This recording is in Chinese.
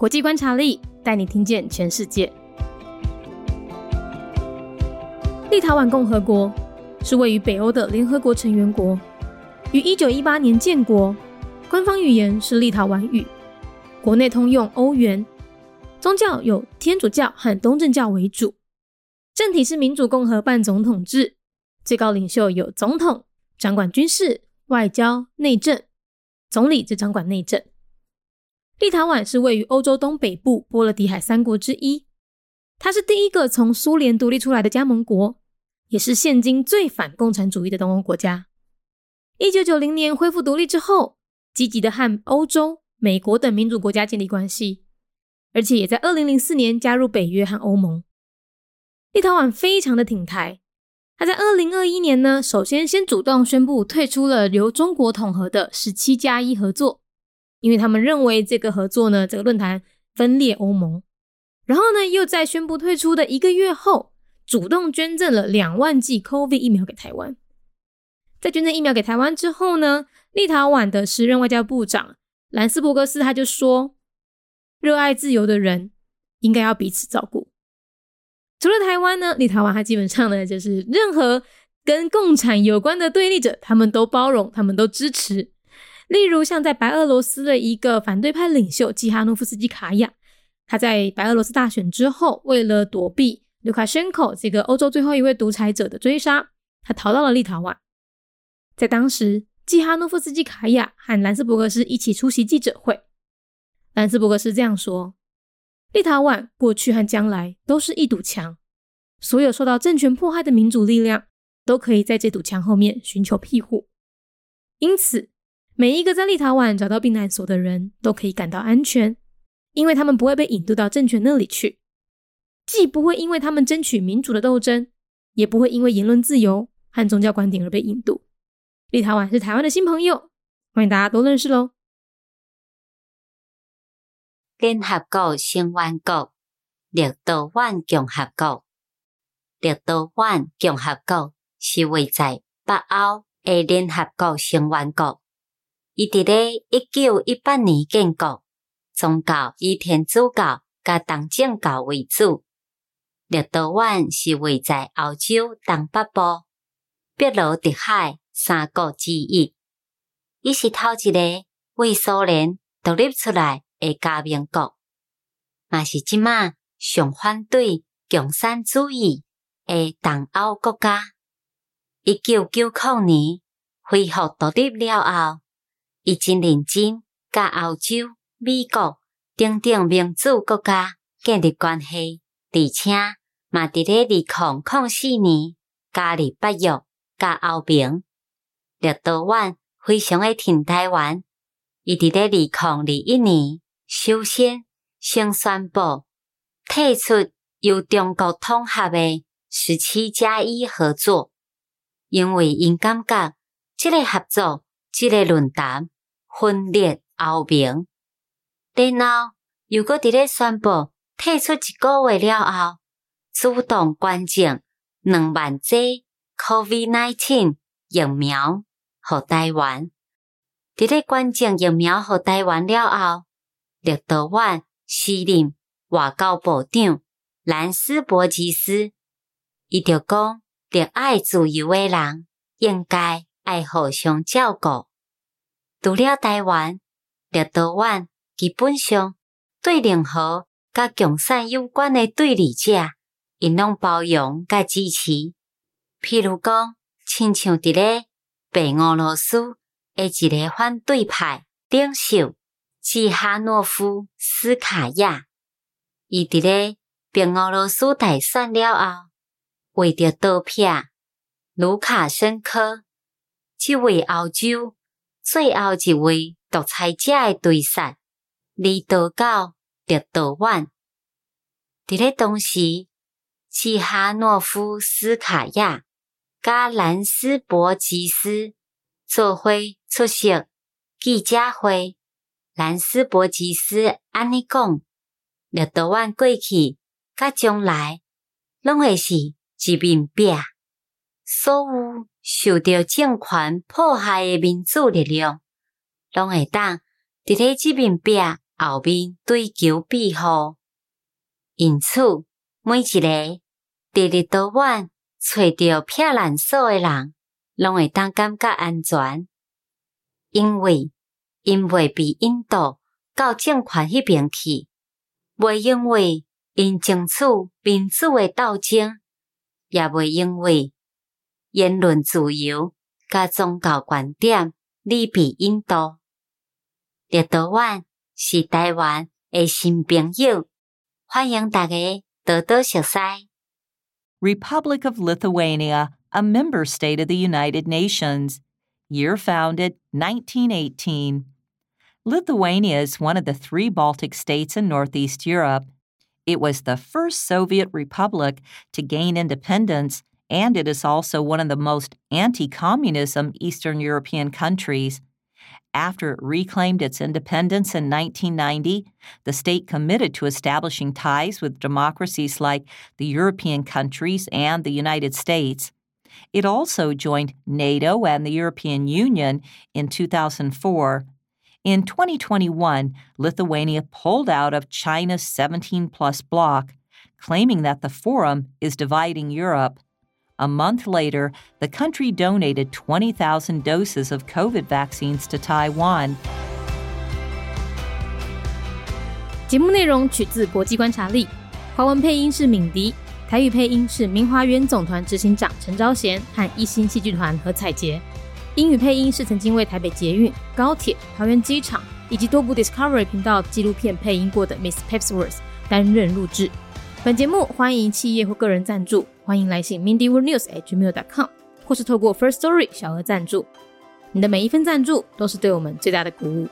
国际观察力带你听见全世界。立陶宛共和国是位于北欧的联合国成员国，于一九一八年建国，官方语言是立陶宛语，国内通用欧元，宗教有天主教和东正教为主，政体是民主共和半总统制，最高领袖有总统，掌管军事、外交、内政，总理则掌管内政。立陶宛是位于欧洲东北部波罗的海三国之一，它是第一个从苏联独立出来的加盟国，也是现今最反共产主义的东欧国家。一九九零年恢复独立之后，积极的和欧洲、美国等民主国家建立关系，而且也在二零零四年加入北约和欧盟。立陶宛非常的挺台，他在二零二一年呢，首先先主动宣布退出了由中国统合的十七加一合作。因为他们认为这个合作呢，这个论坛分裂欧盟，然后呢，又在宣布退出的一个月后，主动捐赠了两万剂 COVID 疫苗给台湾。在捐赠疫苗给台湾之后呢，立陶宛的时任外交部长兰斯伯格斯他就说：“热爱自由的人应该要彼此照顾。”除了台湾呢，立陶宛它基本上呢，就是任何跟共产有关的对立者，他们都包容，他们都支持。例如，像在白俄罗斯的一个反对派领袖季哈诺夫斯基卡娅，他在白俄罗斯大选之后，为了躲避卢卡申科这个欧洲最后一位独裁者的追杀，他逃到了立陶宛。在当时，季哈诺夫斯基卡娅和兰斯伯格斯一起出席记者会。兰斯伯格斯这样说：“立陶宛过去和将来都是一堵墙，所有受到政权迫害的民主力量都可以在这堵墙后面寻求庇护。因此。”每一个在立陶宛找到避难所的人都可以感到安全，因为他们不会被引渡到政权那里去，既不会因为他们争取民主的斗争，也不会因为言论自由和宗教观点而被引渡。立陶宛是台湾的新朋友，欢迎大家都认识喽。联合国成员国立陶宛共和国，立陶宛共和国是位在北欧的联合国成员国。伊伫咧一九一八年建国，宗教以天主教甲东正教为主。立陶宛是位在欧洲东北部，别罗的海三国之一。伊是头一个为苏联独立出来的加盟国，嘛是即马上反对共产主义的东欧国家。一九九九年恢复独立了后。伊真认真，甲欧洲、美国等等民主国家建立关系，而且嘛伫咧二零零四年加入北约，甲欧盟。立陶宛非常诶挺台湾，伊伫咧二零二一年首先先宣布退出由中国统合诶十七加一合作，因为因感觉即个合作。即个论坛分裂欧盟，然后又搁伫咧宣布退出一个月了后，主动捐赠两万剂 COVID-19 疫苗互台湾。伫咧捐赠疫苗互台湾了后，立陶宛时任外交部长兰斯伯吉斯伊就讲：热爱自由诶人应该。爱互相照顾。除了台湾、立陶宛，基本上对任何甲共产有关的对立者，因拢包容甲支持。譬如讲，亲像伫咧白俄罗斯的一个反对派领袖季哈诺夫斯卡娅，伊伫咧白俄罗斯大选了后，为着倒撇卢卡申科。即位欧洲最后一位独裁者诶对手，离岛到立陶宛。伫咧当时，契哈诺夫斯卡娅甲兰斯伯吉斯做伙出席记者会。兰斯伯吉斯安尼讲：立陶宛过去甲将来，拢会是一面壁。所有受到政权迫害的民主力量，拢会当伫咧即面壁后面追求庇护。因此，每一个伫咧岛湾找到避难所诶人，拢会当感觉安全，因为因未被引导到政权迄边去，未因为因争取民主诶斗争，也未因为言论自由甲宗教观点而被引导。立岛湾是台湾诶新朋友，欢迎大家多多熟悉。 Republic of Lithuania, a member state of the United Nations. Year founded 1918. Lithuania is one of the three Baltic states in Northeast Europe. It was the first Soviet republic to gain independence, and it is also one of the most anti communism Eastern European countries. After it reclaimed its independence in 1990, the state committed to establishing ties with democracies like the European countries and the United States. It also joined NATO and the European Union in 2004. In 2021, Lithuania pulled out of China's 17 plus bloc, claiming that the forum is dividing Europe. A month later, the country donated 20,000 doses of COVID vaccines to Taiwan. 节目内容取自国际观察力，华文配音是敏迪，台语配音是明华园总团执行长陈昭贤和一星戏剧团何彩杰，英语配音是曾经为台北捷运、高铁、桃园机场以及多部 Discovery 频道纪录片配音过的 Miss Pepsworth 担任录制。本节目欢迎企业或个人赞助， 欢迎来信 mindyworldnews@gmail.com，或是透过 First Story 小额赞助。你的每一份赞助都是对我们最大的鼓舞。